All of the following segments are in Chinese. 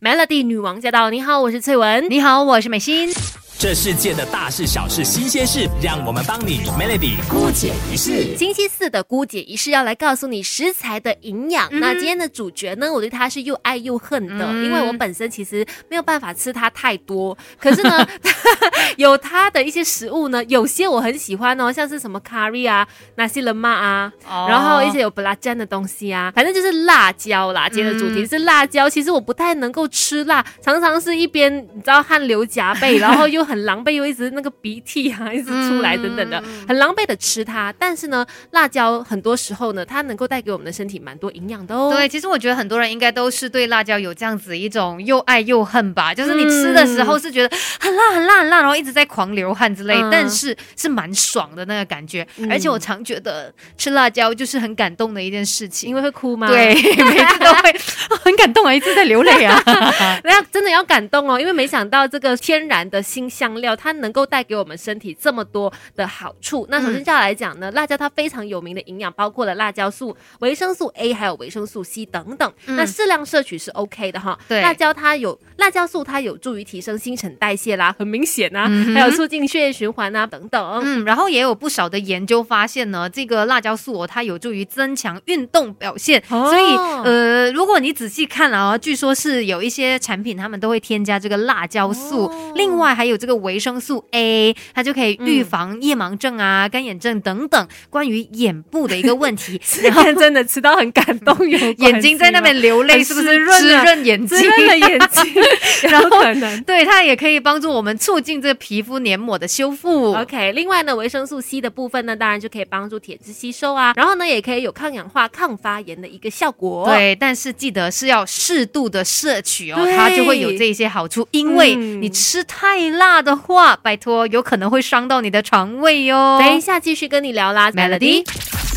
Melody 女王驾到！你好，我是翠文。你好，我是美心。这世界的大事小事新鲜事，让我们帮你 Melody 姑姐一世。星期四的姑姐一式要来告诉你食材的营养。那今天的主角呢，我对他是又爱又恨的，因为我本身其实没有办法吃它太多。可是呢，有它的一些食物呢，有些我很喜欢哦，像是什么 curry 啊、那些人嘛啊，然后一些有布拉酱的东西啊，反正就是辣椒啦。今天的主题是辣椒，其实我不太能够吃辣，常常是一边你知道汗流浃背，然后又。很狼狈，又一直那个鼻涕啊，一直出来等等的，很狼狈的吃它。但是呢，辣椒很多时候呢，它能够带给我们的身体蛮多营养的哦。对，其实我觉得很多人应该都是对辣椒有这样子一种又爱又恨吧。就是你吃的时候是觉得很辣很辣很辣，然后一直在狂流汗之类，但是是蛮爽的那个感觉。而且我常觉得吃辣椒就是很感动的一件事情，因为会哭吗？对，每次都会 很感动啊，一直在流泪啊。要真的要感动哦，因为没想到这个天然的新。香料它能够带给我们身体这么多的好处。那首先就要来讲呢，辣椒它非常有名的营养包括了辣椒素、维生素 A 还有维生素 C 等等。那适量摄取是 OK 的哈。对，辣椒它有辣椒素，它有助于提升新陈代谢啦，很明显啊，还有促进血液循环啊等等。嗯，然后也有不少的研究发现呢，这个辣椒素哦它有助于增强运动表现。所以呃，如果你仔细看啊，据说是有一些产品他们都会添加这个辣椒素，另外还有。这个维生素 A，它就可以预防夜盲症啊、干眼症等等关于眼部的一个问题。然后真的吃到很感动，有 眼睛在那边流泪，是不是滋润眼睛？滋润眼睛。然后对它也可以帮助我们促进这个皮肤黏膜的修复。OK，另外呢，维生素 C 的部分呢，当然就可以帮助铁质吸收啊。然后呢，也可以有抗氧化、抗发炎的一个效果。对，但是记得是要适度的摄取哦，它就会有这些好处。因为你吃太辣。的话，拜托，有可能会伤到你的肠胃哟。等一下继续跟你聊啦，Melody。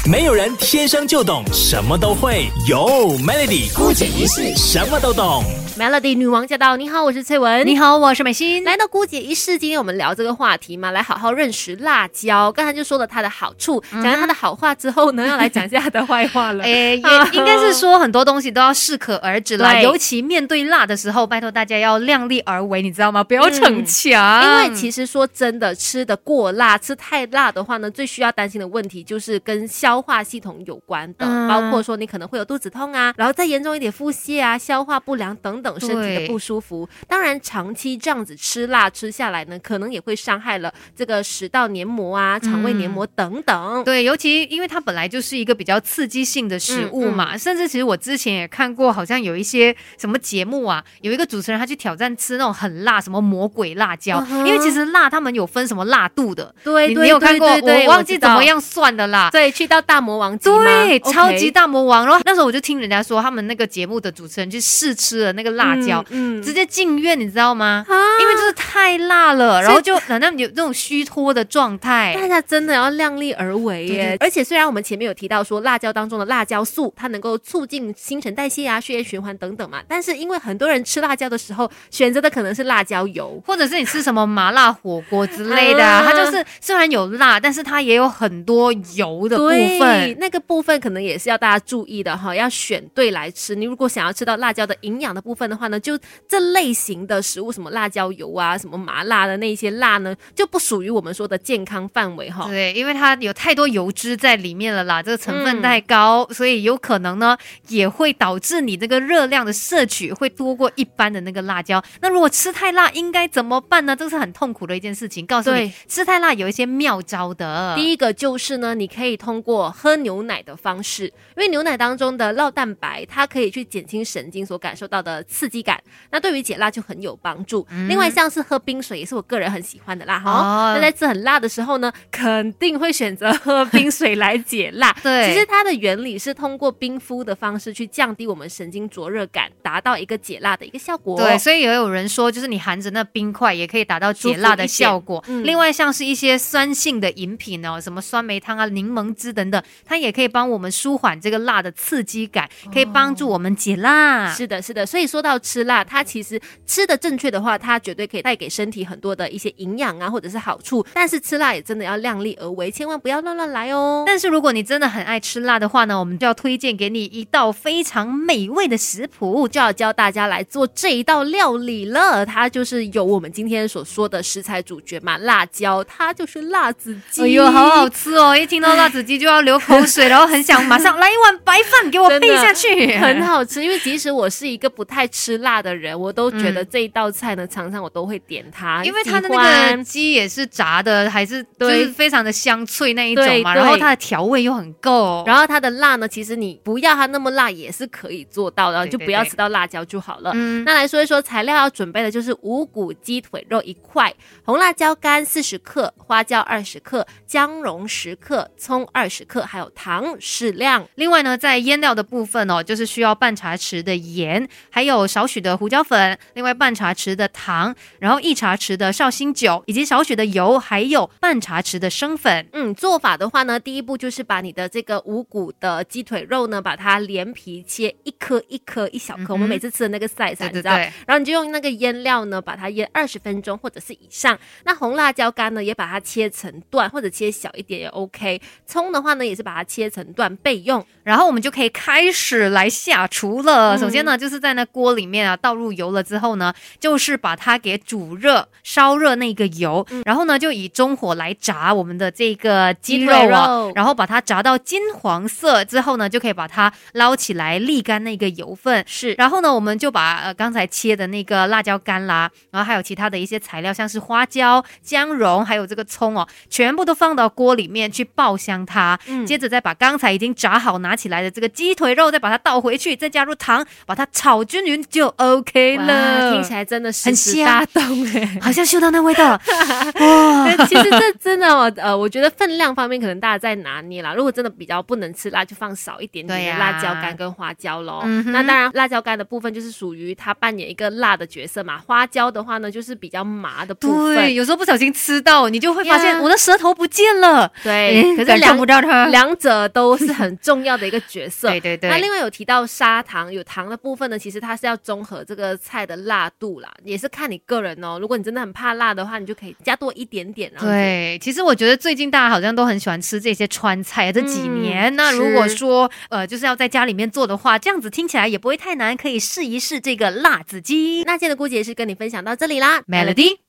没有人天生就懂，什么都会。有 Melody 姑姐一世，什么都懂。Melody 女王驾到！你好，我是翠文。你好，我是美心。来到姑姐一世，今天我们聊这个话题嘛，来好好认识辣椒。刚才就说了它的好处，讲完它的好话之后呢，要来讲一下它的坏话了。哎，也 应该是说很多东西都要适可而止啦。尤其面对辣的时候，拜托大家要量力而为，你知道吗？不要逞强。因为其实说真的，吃的过辣，吃太辣的话呢，最需要担心的问题就是跟消化系统有关的，包括说你可能会有肚子痛啊，然后再严重一点腹泻啊、消化不良等等身体的不舒。服，当然长期这样子吃辣吃下来呢，可能也会伤害了这个食道黏膜啊、肠胃黏膜等等。对，尤其因为它本来就是一个比较刺激性的食物嘛，甚至其实我之前也看过，好像有一些什么节目啊，有一个主持人他去挑战吃那种很辣，什么魔鬼辣椒，因为其实辣他们有分什么辣度的。对，你有看过？我忘记怎么样算的啦。对，去到大魔王对，超级大魔王。然后那时候我就听人家说，他们那个节目的主持人去试吃了那个辣椒，嗯。直接进院，你知道吗？啊，因为就是太辣了，然后就好像有这种虚脱的状态。大家真的要量力而为耶！而且虽然我们前面有提到说辣椒当中的辣椒素，它能够促进新陈代谢啊、血液循环等等嘛，但是因为很多人吃辣椒的时候选择的可能是辣椒油，或者是你吃什么麻辣火锅之类的，它就是虽然有辣，但是它也有很多油的部分。那个部分可能也是要大家注意的哈，要选对来吃。你如果想要吃到辣椒的营养的部分的话呢，就这类型的食物，什么辣椒油啊，什么麻辣的那些辣呢，就不属于我们说的健康范围哈。对，因为它有太多油脂在里面了啦，这个成分太高，所以有可能呢，也会导致你这个热量的摄取会多过一般的那个辣椒。那如果吃太辣，应该怎么办呢？这是很痛苦的一件事情。告诉你，吃太辣有一些妙招的。第一个就是呢，你可以通过喝牛奶的方式，因为牛奶当中的酪蛋白，它可以去减轻神经所感受到的刺激感。那对于解辣就很有帮助。另外，像是喝冰水也是我个人很喜欢的啦哈。那在吃很辣的时候呢，肯定会选择喝冰水来解辣。对，其实它的原理是通过冰敷的方式去降低我们神经灼热感，达到一个解辣的一个效果。对，所以也有人说，就是你含着那冰块也可以达到解辣的效果。另外，像是一些酸性的饮品哦，什么酸梅汤啊、柠檬汁等等，它也可以帮我们舒缓这个辣的刺激感，可以帮助我们解辣。是的，是的。所以说到吃辣，它其实吃的正确的话，它绝对可以带给身体很多的一些营养啊，或者是好处。但是吃辣也真的要量力而为，千万不要乱乱来哦。但是如果你真的很爱吃辣的话呢，我们就要推荐给你一道非常美味的食谱，就要教大家来做这一道料理了。它就是有我们今天所说的食材主角嘛，辣椒，它就是辣子鸡。哎呦，好好 吃哦！一听到辣子鸡就要流口水，然后很想马上来一碗白饭给我配下去，很好吃。因为即使我是一个不太吃辣的人，我都觉得这一道菜呢，常常我都会点它，因为它的那个鸡也是炸的，还是就是非常的香脆那一种嘛。然后它的调味又很够，然后它的辣呢，其实你不要它那么辣也是可以做到的，就不要吃到辣椒就好了。那来说一说材料要准备的就是五谷鸡腿肉一块，红辣椒干四十克，花椒二十克，姜蓉十克，葱二十克，还有糖适量。另外呢，在腌料的部分哦，就是需要半茶匙的盐，还有少许的胡椒粉，另外半茶匙的糖，然后一茶匙的绍兴酒，以及少许的油，还有半茶匙的生粉。嗯，做法的话呢，第一步就是把你的这个五谷的鸡腿肉呢，把它连皮切一颗一颗一小颗，我们每次吃的那个 size，你知道？然后你就用那个腌料呢，把它腌二十分钟或者是以上。那红辣椒干呢，也把它切成段或者切小一点也 OK。葱的话呢，也是把它切成段备用。然后我们就可以开始来下厨了。首先呢，就是在那锅里面啊倒入油了之后呢，就是把它给煮热、烧热那个油。然后呢，就以中火来炸我们的这个鸡肉啊，然后把它炸到金黄色之后呢，就可以把它捞起来沥干那个油分。是。然后呢，我们就把呃刚才切的那个辣椒干啦，然后还有其他的一些材料，像是花椒、姜蓉，还有这个葱哦，全部都放到锅里面去爆香它。嗯。接着再把刚才已经炸好拿起来的这个鸡腿肉，再把它倒回去，再加入糖，把它炒均匀就 OK 了。听起来真的是很香，大动哎，好像嗅到那味道了。哇，其实这真的，呃，我觉得分量方面可能大家在拿捏啦。如果真的比较不能吃辣，就放少一点点的辣椒干跟花椒喽。那当然，辣椒干的部分就是属于它扮演一个辣的角色嘛。花椒的话呢，就是比较麻的部分。对，有时候不小心吃到，你就会发现我的舌头不见了。对，可是两不到它，两者都是很重要的一个角色。对对对。那另外有提到砂糖，有糖的部分呢，其实它是要综合这个菜的辣度啦，也是看你个人哦。如果你真的很怕辣的话，你就可以加多一点点。对，其实我觉得最近大家好像都很喜欢吃这些川菜，这几年。那如果说呃，就是要在家里面做的话，这样子听起来也不会太难，可以试一试这个辣子鸡。那今天的姑姐是跟你分享到这里啦，Melody。